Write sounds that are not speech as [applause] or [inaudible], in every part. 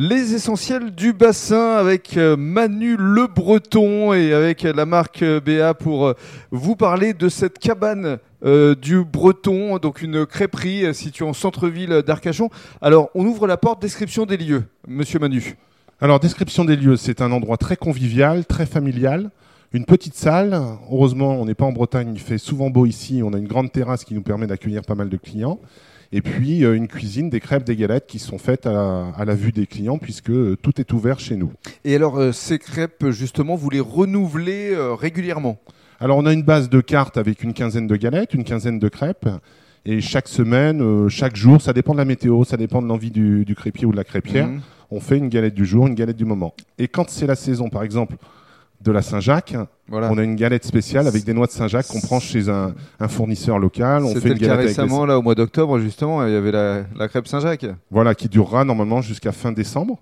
Les essentiels du bassin avec euh, Manu Le Breton et avec la marque euh, BA pour euh, vous parler de cette cabane du Breton, donc une crêperie située en centre-ville d'Arcachon. Alors, on ouvre la porte, description des lieux, monsieur Manu. Alors, description des lieux, c'est un endroit très convivial, très familial. Une petite salle. Heureusement, on n'est pas en Bretagne, il fait souvent beau ici. On a une grande terrasse qui nous permet d'accueillir pas mal de clients. Et puis euh, une cuisine, des crêpes, des galettes qui sont faites à la, vue des clients puisque euh, tout est ouvert chez nous. Et alors euh, ces crêpes, justement, vous les renouvelez régulièrement? Alors on a une base de cartes avec une quinzaine de galettes, une quinzaine de crêpes. Et chaque semaine, chaque jour, ça dépend de la météo, ça dépend de l'envie du, crépier ou de la crêpière. Mhm. On fait une galette du jour, une galette du moment. Et quand c'est la saison, par exemple, de la Saint-Jacques. On a une galette spéciale avec des noix de Saint-Jacques qu'on prend chez un, fournisseur local. On fait une le cas récemment, là, au mois d'octobre, justement, il y avait la, crêpe Saint-Jacques. Voilà, qui durera normalement jusqu'à fin décembre.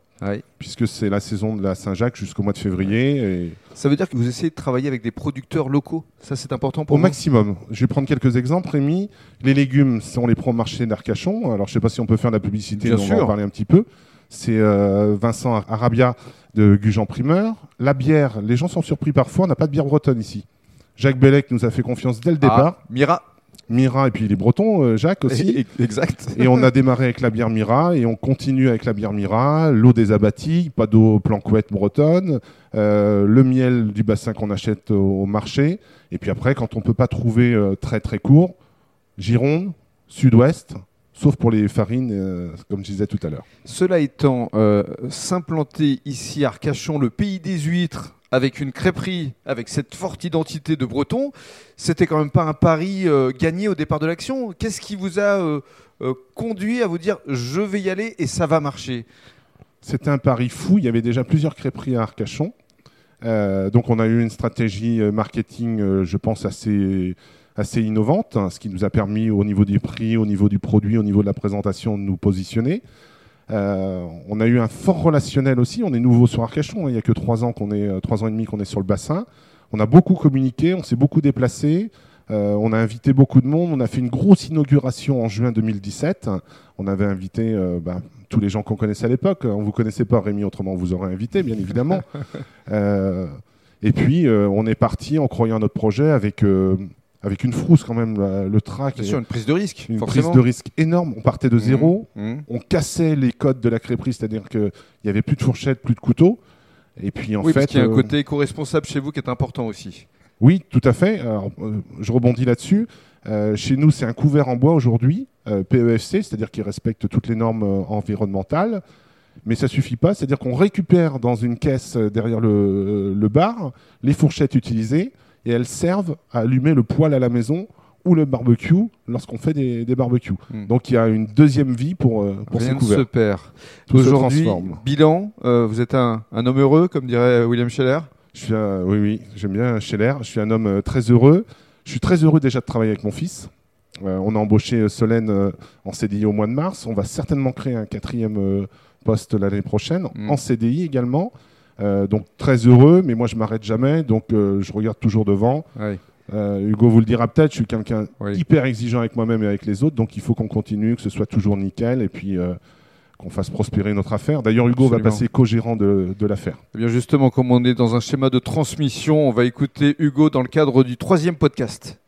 Puisque c'est la saison de la Saint-Jacques jusqu'au mois de février. Ça veut dire que vous essayez de travailler avec des producteurs locaux Ça, c'est important pour Au maximum. Je vais prendre quelques exemples, Rémi. Les légumes, on les prend au marché d'Arcachon. Alors, je ne sais pas si on peut faire de la publicité, Bien on sûr. va en parler un petit peu. C'est euh, Vincent Arabia de Gujan Primeur. La bière, les gens sont surpris parfois, on n'a pas de bière bretonne ici. Jacques Bellec nous a fait confiance dès le ah, départ. Mira. Mira et puis les Bretons, euh, Jacques aussi. [laughs] exact. Et on a démarré avec la bière Mira et on continue avec la bière Mira, l'eau des abattis, pas d'eau planquette bretonne, euh, le miel du bassin qu'on achète au, marché. Et puis après, quand on peut pas trouver très très court, Gironde, Sud-Ouest, sauf pour les farines, euh, comme je disais tout à l'heure. Cela étant, euh, s'implanter ici à Arcachon, le pays des huîtres, avec une crêperie, avec cette forte identité de breton, c'était quand même pas un pari euh, gagné au départ de l'action. Qu'est-ce qui vous a conduit à vous dire je vais y aller et ça va marcher? C'était un pari fou. Il y avait déjà plusieurs crêperies à Arcachon. donc on a eu une stratégie marketing, je pense, assez assez innovante, hein, ce qui nous a permis au niveau du prix, au niveau du produit, au niveau de la présentation de nous positionner. Euh, on a eu un fort relationnel aussi. On est nouveau sur Arcachon. Hein. Il n'y a que trois ans qu'on est, euh, trois ans et demi qu'on est sur le bassin. On a beaucoup communiqué, on s'est beaucoup déplacé. Euh, on a invité beaucoup de monde. On a fait une grosse inauguration en juin 2017. On avait invité bah, tous les gens qu'on connaissait à l'époque. On ne vous connaissait pas, Rémi, autrement on vous aurait invité, bien évidemment. [laughs] et puis, on est parti en croyant notre projet avec avec une frousse quand même, le track. Bien sûr, une prise de risque. Une prise de risque énorme. On partait de mmh, zéro, mmh. on cassait les codes de la crêperie, c'est-à-dire qu'il n'y avait plus de fourchette, plus de couteau. Et puis en oui, fait, parce qu'il y a un euh, côté éco-responsable chez vous qui est important aussi. Oui, tout à fait. Alors, euh, je rebondis là-dessus. Euh, chez nous, c'est un couvert en bois aujourd'hui, PEFC, c'est-à-dire qu'il respecte toutes les normes environnementales. Mais ça suffit pas, c'est-à-dire qu'on récupère dans une caisse derrière le, le bar les fourchettes utilisées et elles servent à allumer le poêle à la maison ou le barbecue lorsqu'on fait des, barbecues. Hmm. Donc il y a une deuxième vie pour, euh, pour Rien ces couverts. se perd. Aujourd'hui, bilan, euh, vous êtes un, homme heureux, comme dirait William Scheller? Je suis Oui, oui, j'aime bien Scheller. Je suis un homme euh, très heureux. Je suis très heureux déjà de travailler avec mon fils. on a embauché Solène en CDI au mois de mars. On va certainement créer un quatrième poste l'année prochaine, hmm. en CDI également. Euh, donc très heureux, mais moi je m'arrête jamais, donc euh, je regarde toujours devant. Euh, Hugo vous le dira peut-être, je suis quelqu'un hyper exigeant avec moi-même et avec les autres, donc il faut qu'on continue, que ce soit toujours nickel, et puis qu'on fasse prospérer notre affaire. D'ailleurs, Hugo va passer co-gérant de, de l'affaire. Eh bien justement, comme on est dans un schéma de transmission, on va écouter Hugo dans le cadre du troisième podcast.